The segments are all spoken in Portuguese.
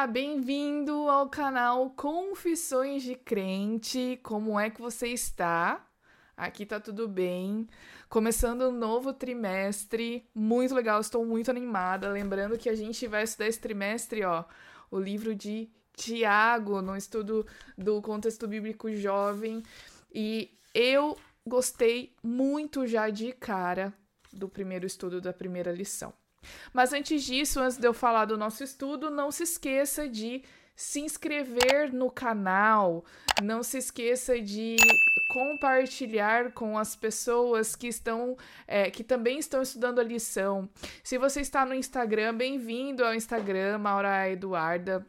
Olá, bem-vindo ao canal Confissões de Crente. Como é que você está? Aqui tá tudo bem. Começando um novo trimestre, muito legal, estou muito animada. Lembrando que a gente vai estudar esse trimestre, ó, o livro de Tiago, no estudo do contexto bíblico jovem. E eu gostei muito já de cara do primeiro estudo da primeira lição. Mas antes disso, antes de eu falar do nosso estudo, não se esqueça de se inscrever no canal, não se esqueça de compartilhar com as pessoas que estão é, que também estão estudando a lição. Se você está no Instagram, bem-vindo ao Instagram, Maura Eduarda.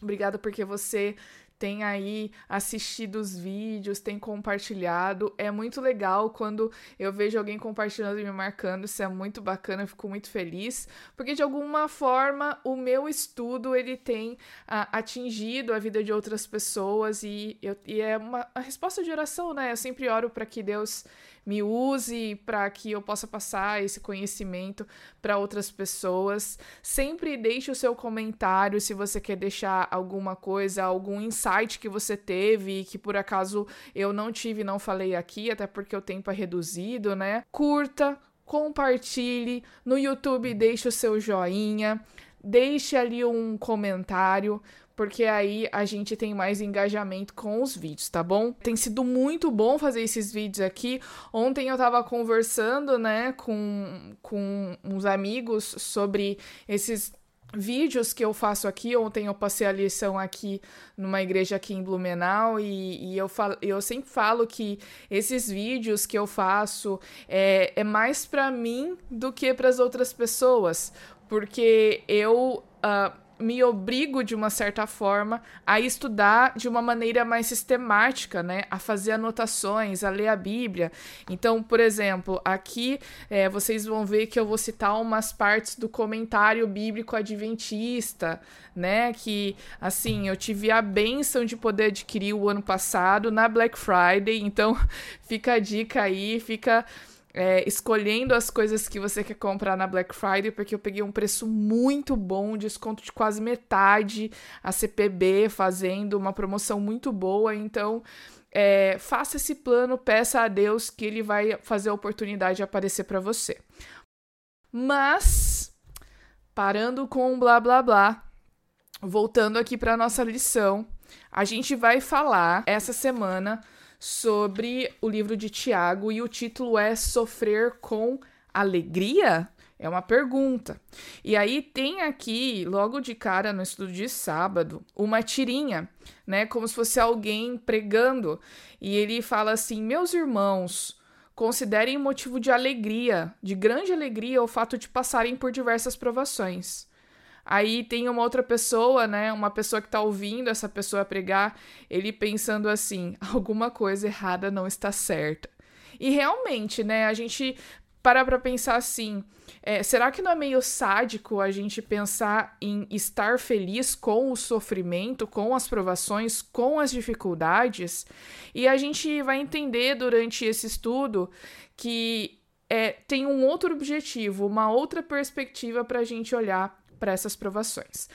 Obrigada porque você tem aí assistido os vídeos, tem compartilhado. É muito legal quando eu vejo alguém compartilhando e me marcando, isso é muito bacana, eu fico muito feliz, porque de alguma forma o meu estudo ele tem ah, atingido a vida de outras pessoas e, eu, e é uma resposta de oração, né? Eu sempre oro para que Deus me use para que eu possa passar esse conhecimento para outras pessoas. Sempre deixe o seu comentário se você quer deixar alguma coisa, algum insight que você teve que por acaso eu não tive, não falei aqui, até porque o tempo é reduzido, né? Curta, compartilhe, no YouTube deixe o seu joinha, deixe ali um comentário, porque aí a gente tem mais engajamento com os vídeos, tá bom? Tem sido muito bom fazer esses vídeos aqui. Ontem eu tava conversando, né, com, com uns amigos sobre esses vídeos que eu faço aqui. Ontem eu passei a lição aqui numa igreja aqui em Blumenau e, e eu, falo, eu sempre falo que esses vídeos que eu faço é, é mais para mim do que para as outras pessoas, porque eu. Uh, me obrigo de uma certa forma a estudar de uma maneira mais sistemática, né? A fazer anotações, a ler a Bíblia. Então, por exemplo, aqui é, vocês vão ver que eu vou citar umas partes do comentário bíblico adventista, né? Que assim eu tive a benção de poder adquirir o ano passado na Black Friday. Então, fica a dica aí, fica é, escolhendo as coisas que você quer comprar na Black Friday, porque eu peguei um preço muito bom, desconto de quase metade, a CPB fazendo uma promoção muito boa, então é, faça esse plano, peça a Deus que ele vai fazer a oportunidade aparecer para você. Mas, parando com o blá blá blá, voltando aqui para nossa lição, a gente vai falar essa semana sobre o livro de Tiago e o título é Sofrer com Alegria? É uma pergunta. E aí tem aqui, logo de cara no estudo de sábado, uma tirinha, né? Como se fosse alguém pregando. E ele fala assim: Meus irmãos, considerem motivo de alegria, de grande alegria, o fato de passarem por diversas provações. Aí tem uma outra pessoa, né? Uma pessoa que tá ouvindo essa pessoa pregar, ele pensando assim: alguma coisa errada não está certa. E realmente, né? A gente para pra pensar assim: é, será que não é meio sádico a gente pensar em estar feliz com o sofrimento, com as provações, com as dificuldades? E a gente vai entender durante esse estudo que é, tem um outro objetivo, uma outra perspectiva para a gente olhar para essas provações.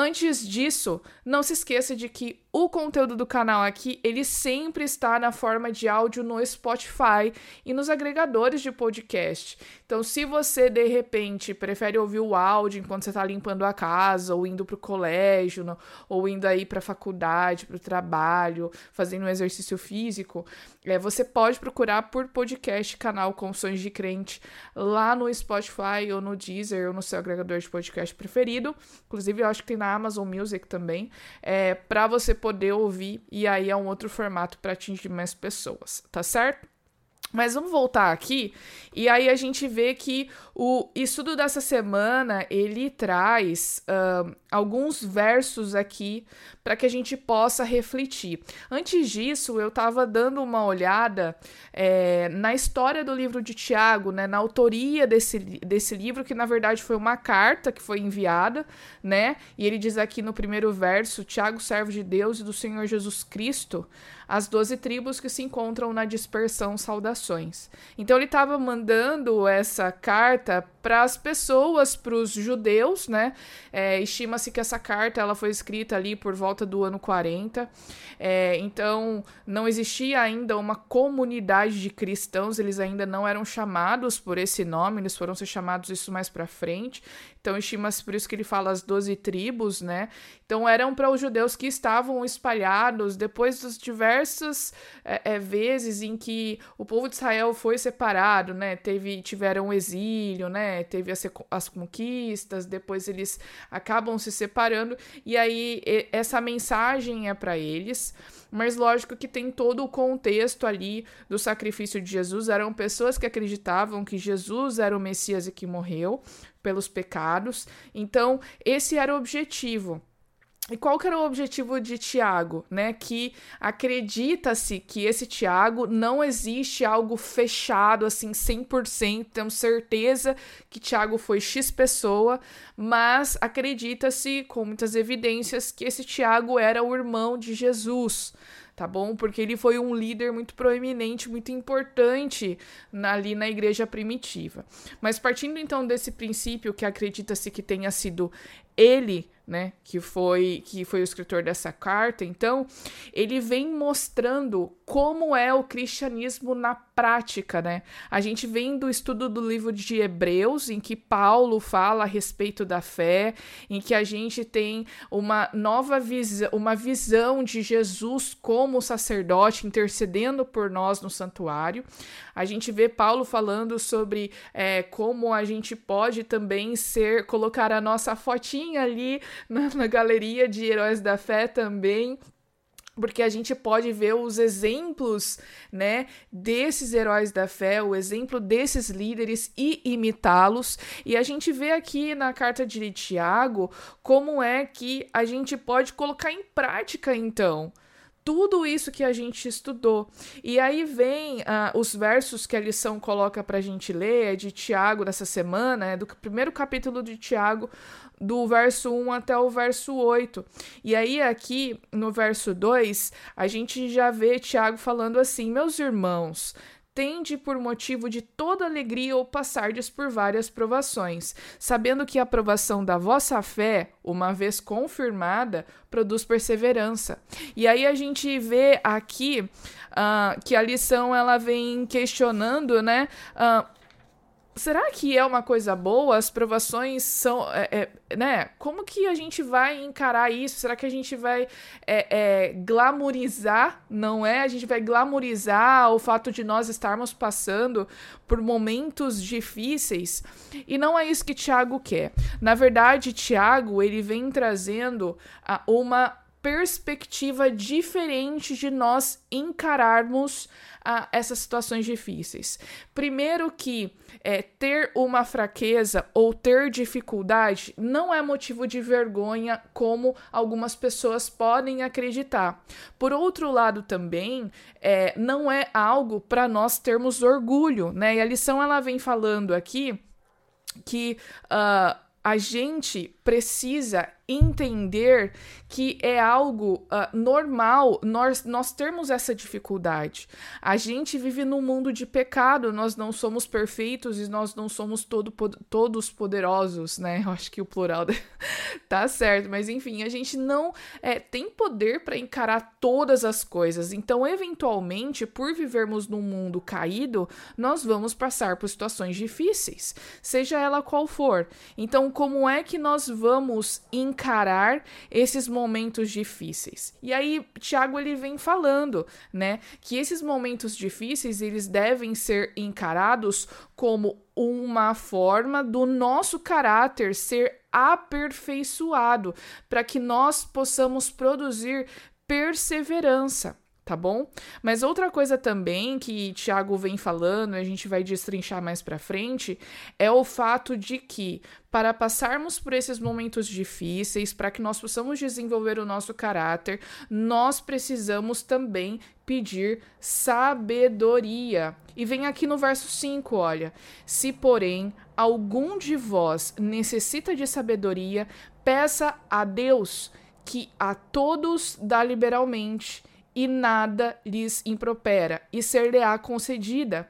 Antes disso, não se esqueça de que o conteúdo do canal aqui, ele sempre está na forma de áudio no Spotify e nos agregadores de podcast. Então, se você de repente prefere ouvir o áudio enquanto você está limpando a casa, ou indo para o colégio, ou indo aí para a faculdade, para o trabalho, fazendo um exercício físico, é, você pode procurar por podcast canal Confissões de Crente lá no Spotify ou no Deezer ou no seu agregador de podcast preferido. Inclusive, eu acho que tem na Amazon Music também, é, para você poder ouvir, e aí é um outro formato para atingir mais pessoas, tá certo? Mas vamos voltar aqui, e aí a gente vê que o estudo dessa semana ele traz uh, alguns versos aqui para que a gente possa refletir. Antes disso, eu estava dando uma olhada é, na história do livro de Tiago, né, na autoria desse, desse livro, que na verdade foi uma carta que foi enviada, né? E ele diz aqui no primeiro verso: Tiago, servo de Deus e do Senhor Jesus Cristo, as doze tribos que se encontram na dispersão, saudações. Então ele estava mandando essa carta para as pessoas, para os judeus, né? É, Estima-se que essa carta ela foi escrita ali por volta do ano 40. É, então, não existia ainda uma comunidade de cristãos, eles ainda não eram chamados por esse nome, eles foram ser chamados isso mais para frente. Então, estima-se por isso que ele fala as doze tribos, né? Então, eram para os judeus que estavam espalhados depois das diversas é, é, vezes em que o povo de Israel foi separado, né? Teve, tiveram exílio, né? Teve as, as conquistas, depois eles acabam se separando, e aí essa mensagem é para eles mas lógico que tem todo o contexto ali do sacrifício de Jesus. Eram pessoas que acreditavam que Jesus era o Messias e que morreu pelos pecados. Então, esse era o objetivo. E qual que era o objetivo de Tiago, né? Que acredita-se que esse Tiago não existe algo fechado assim 100%, temos certeza que Tiago foi X pessoa, mas acredita-se com muitas evidências que esse Tiago era o irmão de Jesus tá bom? Porque ele foi um líder muito proeminente, muito importante na, ali na igreja primitiva. Mas partindo então desse princípio que acredita-se que tenha sido ele né, que foi que foi o escritor dessa carta, então, ele vem mostrando como é o cristianismo na prática, né? A gente vem do estudo do livro de Hebreus, em que Paulo fala a respeito da fé, em que a gente tem uma nova visão, uma visão de Jesus como sacerdote intercedendo por nós no santuário. A gente vê Paulo falando sobre é, como a gente pode também ser colocar a nossa fotinha ali na, na galeria de heróis da fé também porque a gente pode ver os exemplos, né, desses heróis da fé, o exemplo desses líderes e imitá-los. E a gente vê aqui na carta de Tiago como é que a gente pode colocar em prática então tudo isso que a gente estudou. E aí vem uh, os versos que a lição coloca para a gente ler, é de Tiago dessa semana, é do primeiro capítulo de Tiago, do verso 1 até o verso 8. E aí, aqui no verso 2, a gente já vê Tiago falando assim: Meus irmãos, tende por motivo de toda alegria ou passardes por várias provações, sabendo que a aprovação da vossa fé, uma vez confirmada, produz perseverança. E aí a gente vê aqui uh, que a lição ela vem questionando, né? Uh, será que é uma coisa boa? As provações são, é, é, né? Como que a gente vai encarar isso? Será que a gente vai é, é, glamorizar? Não é? A gente vai glamorizar o fato de nós estarmos passando por momentos difíceis? E não é isso que Tiago quer. Na verdade, Tiago ele vem trazendo uma perspectiva diferente de nós encararmos a essas situações difíceis. Primeiro que é, ter uma fraqueza ou ter dificuldade não é motivo de vergonha, como algumas pessoas podem acreditar. Por outro lado, também é, não é algo para nós termos orgulho, né? E a lição ela vem falando aqui que uh, a gente precisa entender que é algo uh, normal nós, nós termos essa dificuldade. A gente vive num mundo de pecado, nós não somos perfeitos e nós não somos todo, todos poderosos, né? Eu acho que o plural tá certo, mas enfim, a gente não é, tem poder para encarar todas as coisas. Então, eventualmente, por vivermos num mundo caído, nós vamos passar por situações difíceis, seja ela qual for. Então, como é que nós vamos encarar esses momentos difíceis. E aí Tiago ele vem falando, né, que esses momentos difíceis eles devem ser encarados como uma forma do nosso caráter ser aperfeiçoado, para que nós possamos produzir perseverança tá bom? Mas outra coisa também que Tiago vem falando, e a gente vai destrinchar mais para frente, é o fato de que para passarmos por esses momentos difíceis, para que nós possamos desenvolver o nosso caráter, nós precisamos também pedir sabedoria. E vem aqui no verso 5, olha: Se, porém, algum de vós necessita de sabedoria, peça a Deus, que a todos dá liberalmente e nada lhes impropera, e ser-lhe-á concedida.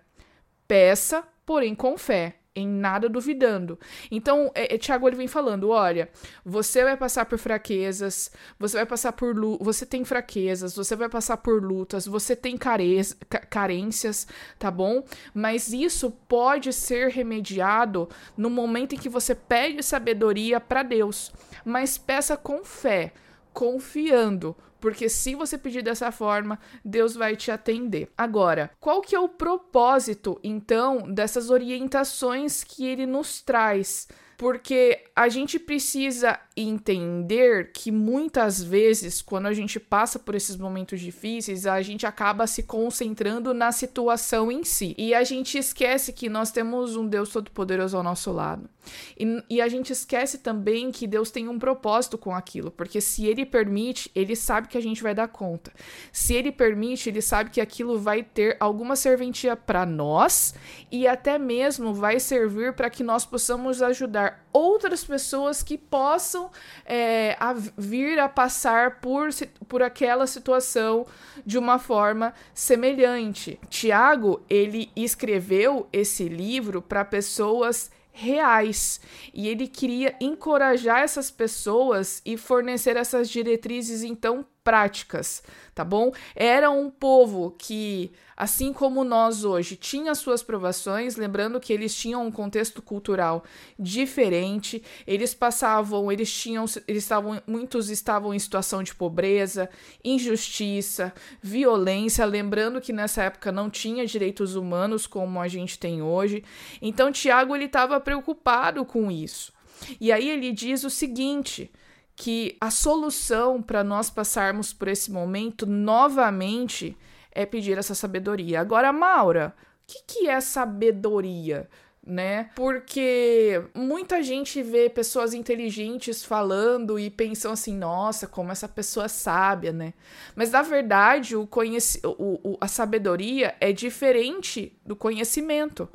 Peça, porém com fé, em nada duvidando. Então, é, é, Tiago ele vem falando: olha, você vai passar por fraquezas, você vai passar por você tem fraquezas, você vai passar por lutas, você tem carências, tá bom? Mas isso pode ser remediado no momento em que você pede sabedoria para Deus, mas peça com fé, confiando porque se você pedir dessa forma, Deus vai te atender. Agora, qual que é o propósito então dessas orientações que ele nos traz? Porque a gente precisa entender que muitas vezes, quando a gente passa por esses momentos difíceis, a gente acaba se concentrando na situação em si. E a gente esquece que nós temos um Deus Todo-Poderoso ao nosso lado. E, e, a gente esquece também que Deus tem um propósito com aquilo, porque se Ele permite, Ele sabe que a gente vai dar conta. Se Ele permite, Ele sabe que aquilo vai ter alguma serventia para nós e até mesmo vai servir para que nós possamos ajudar outras pessoas que possam é, a vir a passar por, por aquela situação de uma forma semelhante. Tiago, ele escreveu esse livro para pessoas reais e ele queria encorajar essas pessoas e fornecer essas diretrizes então práticas, tá bom? Era um povo que, assim como nós hoje, tinha suas provações, lembrando que eles tinham um contexto cultural diferente, eles passavam, eles tinham, eles estavam, muitos estavam em situação de pobreza, injustiça, violência, lembrando que nessa época não tinha direitos humanos como a gente tem hoje. Então Tiago ele estava preocupado com isso. E aí ele diz o seguinte: que a solução para nós passarmos por esse momento novamente é pedir essa sabedoria. Agora, Maura, o que, que é sabedoria? Né? Porque muita gente vê pessoas inteligentes falando e pensam assim, nossa, como essa pessoa é sábia, né? Mas na verdade, o o, o, a sabedoria é diferente do conhecimento.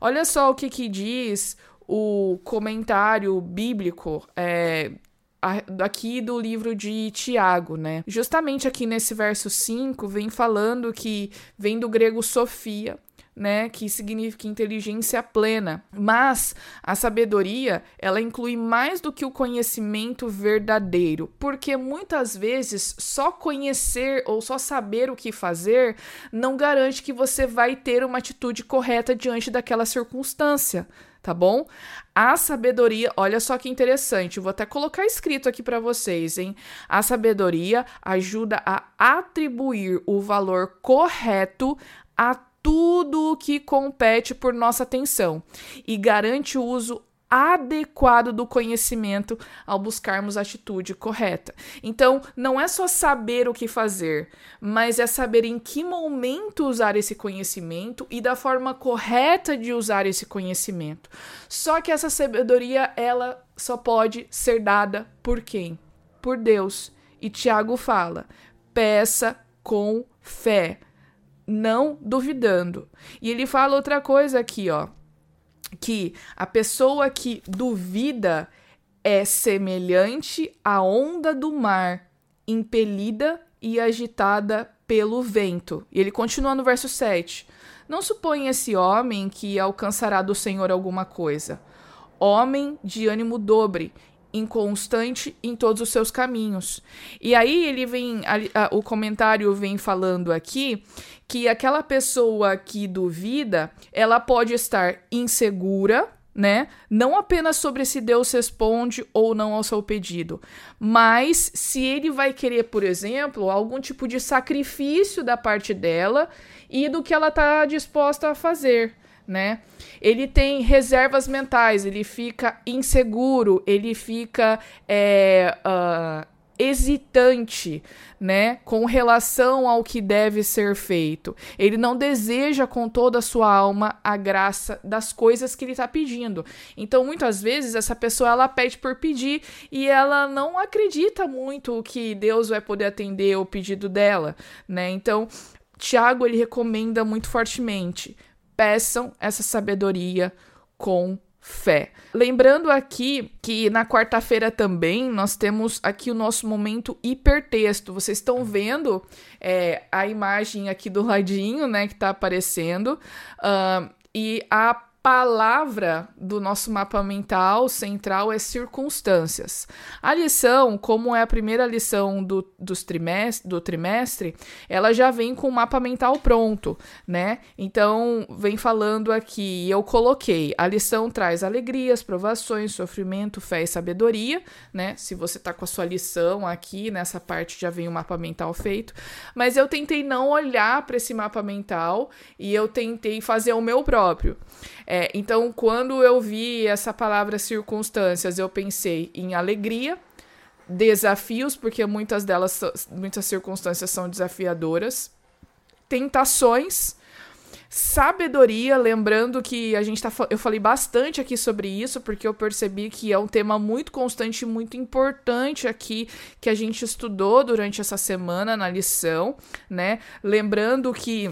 Olha só o que, que diz o comentário bíblico é, aqui do livro de Tiago, né? Justamente aqui nesse verso 5 vem falando que vem do grego sofia, né, que significa inteligência plena. Mas a sabedoria, ela inclui mais do que o conhecimento verdadeiro, porque muitas vezes só conhecer ou só saber o que fazer não garante que você vai ter uma atitude correta diante daquela circunstância tá bom? A sabedoria, olha só que interessante, vou até colocar escrito aqui para vocês, hein? A sabedoria ajuda a atribuir o valor correto a tudo o que compete por nossa atenção e garante o uso adequado do conhecimento ao buscarmos a atitude correta. Então, não é só saber o que fazer, mas é saber em que momento usar esse conhecimento e da forma correta de usar esse conhecimento. Só que essa sabedoria, ela só pode ser dada por quem? Por Deus. E Tiago fala: peça com fé, não duvidando. E ele fala outra coisa aqui, ó que a pessoa que duvida é semelhante à onda do mar, impelida e agitada pelo vento. E ele continua no verso 7. Não suponha esse homem que alcançará do Senhor alguma coisa. Homem de ânimo dobre, inconstante em todos os seus caminhos. E aí ele vem, a, a, o comentário vem falando aqui que aquela pessoa que duvida, ela pode estar insegura, né? Não apenas sobre se Deus responde ou não ao seu pedido, mas se ele vai querer, por exemplo, algum tipo de sacrifício da parte dela e do que ela está disposta a fazer né? Ele tem reservas mentais, ele fica inseguro, ele fica é, uh, hesitante, né, com relação ao que deve ser feito. Ele não deseja com toda a sua alma a graça das coisas que ele está pedindo. Então, muitas vezes essa pessoa ela pede por pedir e ela não acredita muito que Deus vai poder atender o pedido dela, né? Então, Tiago ele recomenda muito fortemente peçam essa sabedoria com fé. Lembrando aqui que na quarta-feira também nós temos aqui o nosso momento hipertexto. Vocês estão vendo é, a imagem aqui do ladinho, né, que está aparecendo. Uh, e a palavra do nosso mapa mental central é circunstâncias. A lição, como é a primeira lição do, dos trimestre, do trimestre, ela já vem com o mapa mental pronto, né? Então, vem falando aqui, eu coloquei, a lição traz alegrias, provações, sofrimento, fé e sabedoria, né? Se você tá com a sua lição aqui, nessa parte já vem o mapa mental feito, mas eu tentei não olhar para esse mapa mental e eu tentei fazer o meu próprio. É, então, quando eu vi essa palavra circunstâncias, eu pensei em alegria, desafios, porque muitas delas, muitas circunstâncias são desafiadoras, tentações, sabedoria, lembrando que a gente tá, eu falei bastante aqui sobre isso, porque eu percebi que é um tema muito constante, muito importante aqui que a gente estudou durante essa semana na lição, né? Lembrando que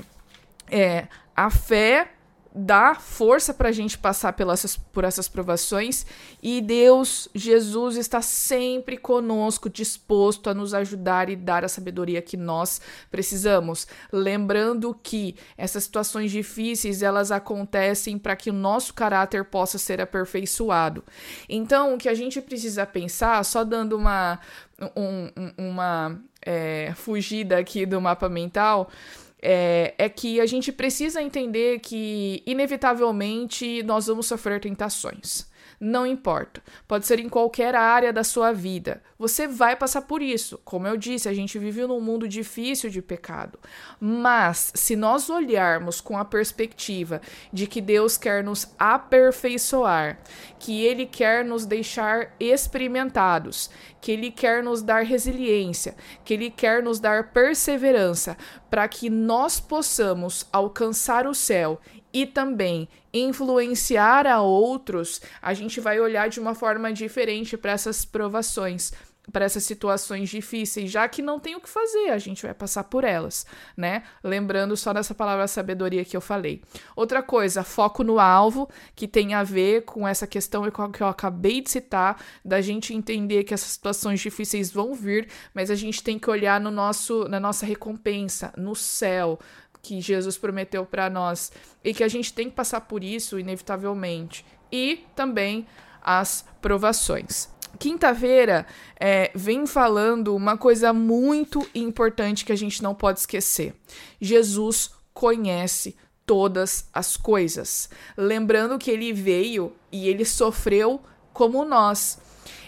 é, a fé dá força para a gente passar pelas, por essas provações e Deus, Jesus, está sempre conosco, disposto a nos ajudar e dar a sabedoria que nós precisamos. Lembrando que essas situações difíceis elas acontecem para que o nosso caráter possa ser aperfeiçoado. Então, o que a gente precisa pensar, só dando uma, um, uma é, fugida aqui do mapa mental é, é que a gente precisa entender que, inevitavelmente, nós vamos sofrer tentações. Não importa. Pode ser em qualquer área da sua vida. Você vai passar por isso. Como eu disse, a gente vive num mundo difícil de pecado. Mas, se nós olharmos com a perspectiva de que Deus quer nos aperfeiçoar, que Ele quer nos deixar experimentados, que Ele quer nos dar resiliência, que Ele quer nos dar perseverança, para que nós possamos alcançar o céu e também influenciar a outros, a gente vai olhar de uma forma diferente para essas provações, para essas situações difíceis, já que não tem o que fazer, a gente vai passar por elas, né? Lembrando só dessa palavra sabedoria que eu falei. Outra coisa, foco no alvo, que tem a ver com essa questão que eu acabei de citar, da gente entender que essas situações difíceis vão vir, mas a gente tem que olhar no nosso, na nossa recompensa, no céu, que Jesus prometeu para nós e que a gente tem que passar por isso inevitavelmente e também as provações. Quinta-feira é, vem falando uma coisa muito importante que a gente não pode esquecer. Jesus conhece todas as coisas. Lembrando que ele veio e ele sofreu como nós.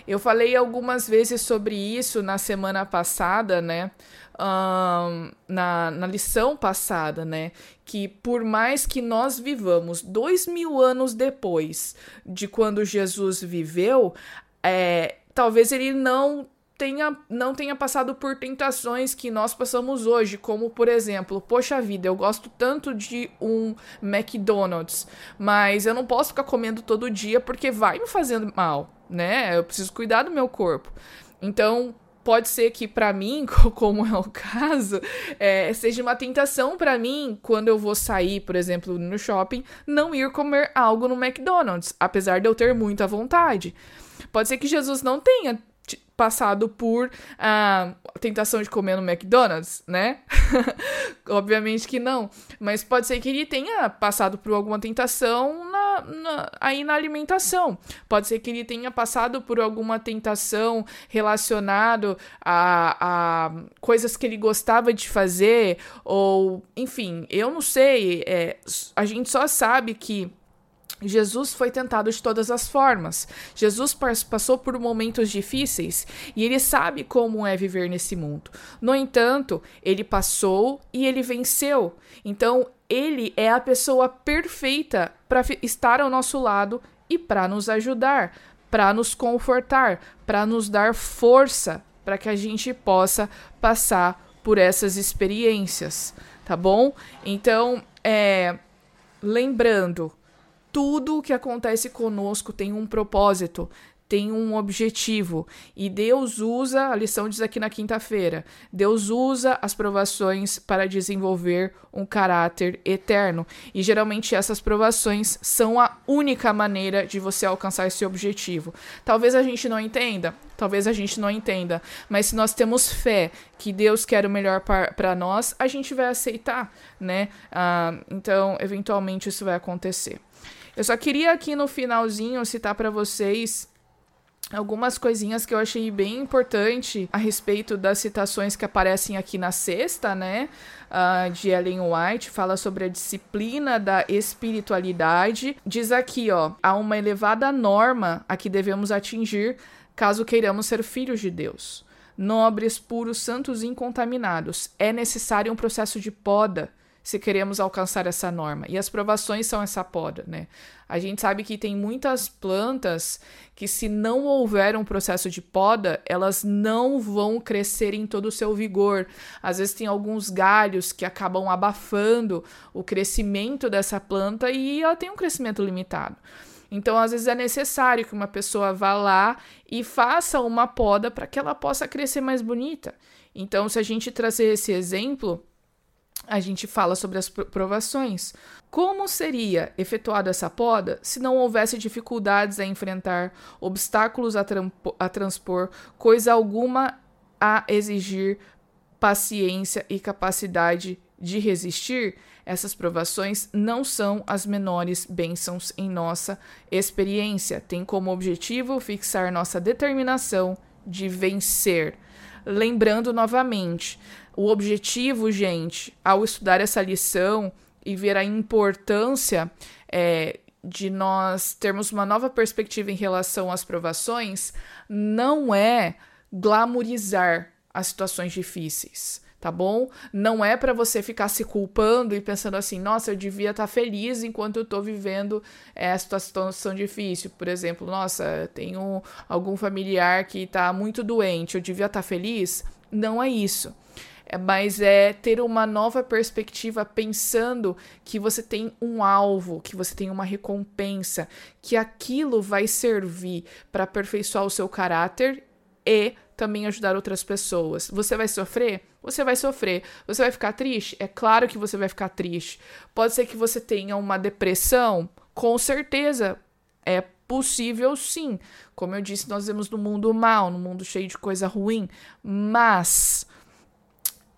Eu falei algumas vezes sobre isso na semana passada, né? um, na, na lição passada, né? Que por mais que nós vivamos dois mil anos depois de quando Jesus viveu, é, talvez ele não tenha, não tenha passado por tentações que nós passamos hoje, como por exemplo, poxa vida, eu gosto tanto de um McDonald's, mas eu não posso ficar comendo todo dia porque vai me fazendo mal, né? Eu preciso cuidar do meu corpo. Então, pode ser que para mim, como é o caso, é, seja uma tentação para mim quando eu vou sair, por exemplo, no shopping, não ir comer algo no McDonald's, apesar de eu ter muita vontade. Pode ser que Jesus não tenha passado por a tentação de comer no McDonald's, né? Obviamente que não. Mas pode ser que ele tenha passado por alguma tentação na, aí na alimentação. Pode ser que ele tenha passado por alguma tentação relacionado a, a coisas que ele gostava de fazer, ou enfim, eu não sei. É, a gente só sabe que Jesus foi tentado de todas as formas. Jesus passou por momentos difíceis e ele sabe como é viver nesse mundo. No entanto, ele passou e ele venceu. Então, ele é a pessoa perfeita para estar ao nosso lado e para nos ajudar, para nos confortar, para nos dar força para que a gente possa passar por essas experiências, tá bom? Então, é, lembrando, tudo o que acontece conosco tem um propósito, tem um objetivo. E Deus usa, a lição diz aqui na quinta-feira, Deus usa as provações para desenvolver um caráter eterno. E geralmente essas provações são a única maneira de você alcançar esse objetivo. Talvez a gente não entenda, talvez a gente não entenda, mas se nós temos fé que Deus quer o melhor para nós, a gente vai aceitar, né? Ah, então, eventualmente isso vai acontecer. Eu só queria aqui no finalzinho citar para vocês algumas coisinhas que eu achei bem importante a respeito das citações que aparecem aqui na sexta, né? Uh, de Ellen White, fala sobre a disciplina da espiritualidade. Diz aqui, ó, há uma elevada norma a que devemos atingir caso queiramos ser filhos de Deus. Nobres, puros, santos e incontaminados. É necessário um processo de poda se queremos alcançar essa norma. E as provações são essa poda, né? A gente sabe que tem muitas plantas que, se não houver um processo de poda, elas não vão crescer em todo o seu vigor. Às vezes tem alguns galhos que acabam abafando o crescimento dessa planta e ela tem um crescimento limitado. Então, às vezes é necessário que uma pessoa vá lá e faça uma poda para que ela possa crescer mais bonita. Então, se a gente trazer esse exemplo, a gente fala sobre as provações. Como seria efetuada essa poda se não houvesse dificuldades a enfrentar, obstáculos a, a transpor, coisa alguma a exigir paciência e capacidade de resistir? Essas provações não são as menores bênçãos em nossa experiência. Tem como objetivo fixar nossa determinação de vencer. Lembrando novamente, o objetivo, gente, ao estudar essa lição e ver a importância é, de nós termos uma nova perspectiva em relação às provações, não é glamorizar as situações difíceis, tá bom? Não é para você ficar se culpando e pensando assim, nossa, eu devia estar tá feliz enquanto eu estou vivendo esta situação difícil. Por exemplo, nossa, tenho algum familiar que está muito doente, eu devia estar tá feliz. Não é isso. É, mas é ter uma nova perspectiva pensando que você tem um alvo, que você tem uma recompensa, que aquilo vai servir para aperfeiçoar o seu caráter e também ajudar outras pessoas. Você vai sofrer? Você vai sofrer. Você vai ficar triste? É claro que você vai ficar triste. Pode ser que você tenha uma depressão? Com certeza. É possível sim. Como eu disse, nós vemos no mundo mal, no mundo cheio de coisa ruim. Mas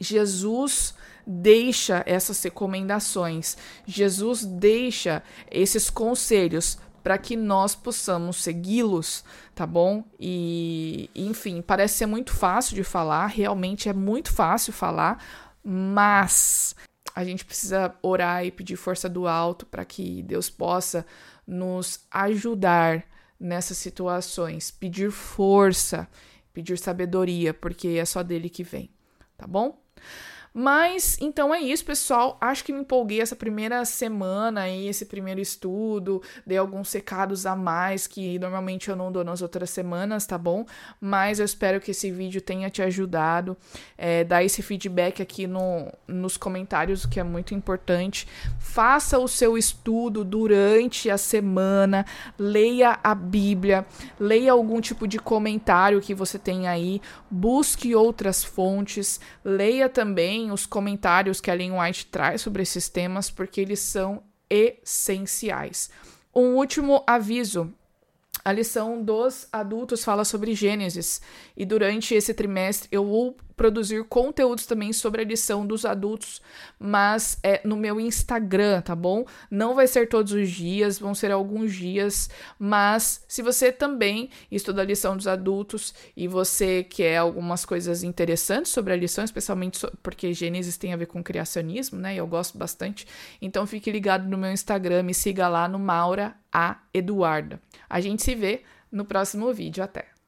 Jesus deixa essas recomendações, Jesus deixa esses conselhos para que nós possamos segui-los, tá bom? E, enfim, parece ser muito fácil de falar, realmente é muito fácil falar, mas a gente precisa orar e pedir força do alto para que Deus possa nos ajudar nessas situações, pedir força, pedir sabedoria, porque é só dele que vem, tá bom? Mas então é isso, pessoal. Acho que me empolguei essa primeira semana aí, esse primeiro estudo. Dei alguns recados a mais que normalmente eu não dou nas outras semanas, tá bom? Mas eu espero que esse vídeo tenha te ajudado. É, dá esse feedback aqui no, nos comentários, que é muito importante. Faça o seu estudo durante a semana. Leia a Bíblia. Leia algum tipo de comentário que você tem aí. Busque outras fontes. Leia também também os comentários que a Ellen White traz sobre esses temas, porque eles são essenciais. Um último aviso. A lição dos adultos fala sobre Gênesis, e durante esse trimestre eu produzir conteúdos também sobre a lição dos adultos, mas é no meu Instagram, tá bom? Não vai ser todos os dias, vão ser alguns dias, mas se você também estuda a lição dos adultos e você quer algumas coisas interessantes sobre a lição, especialmente porque Gênesis tem a ver com criacionismo, né? E eu gosto bastante. Então fique ligado no meu Instagram, me siga lá no Maura A Eduarda. A gente se vê no próximo vídeo. Até!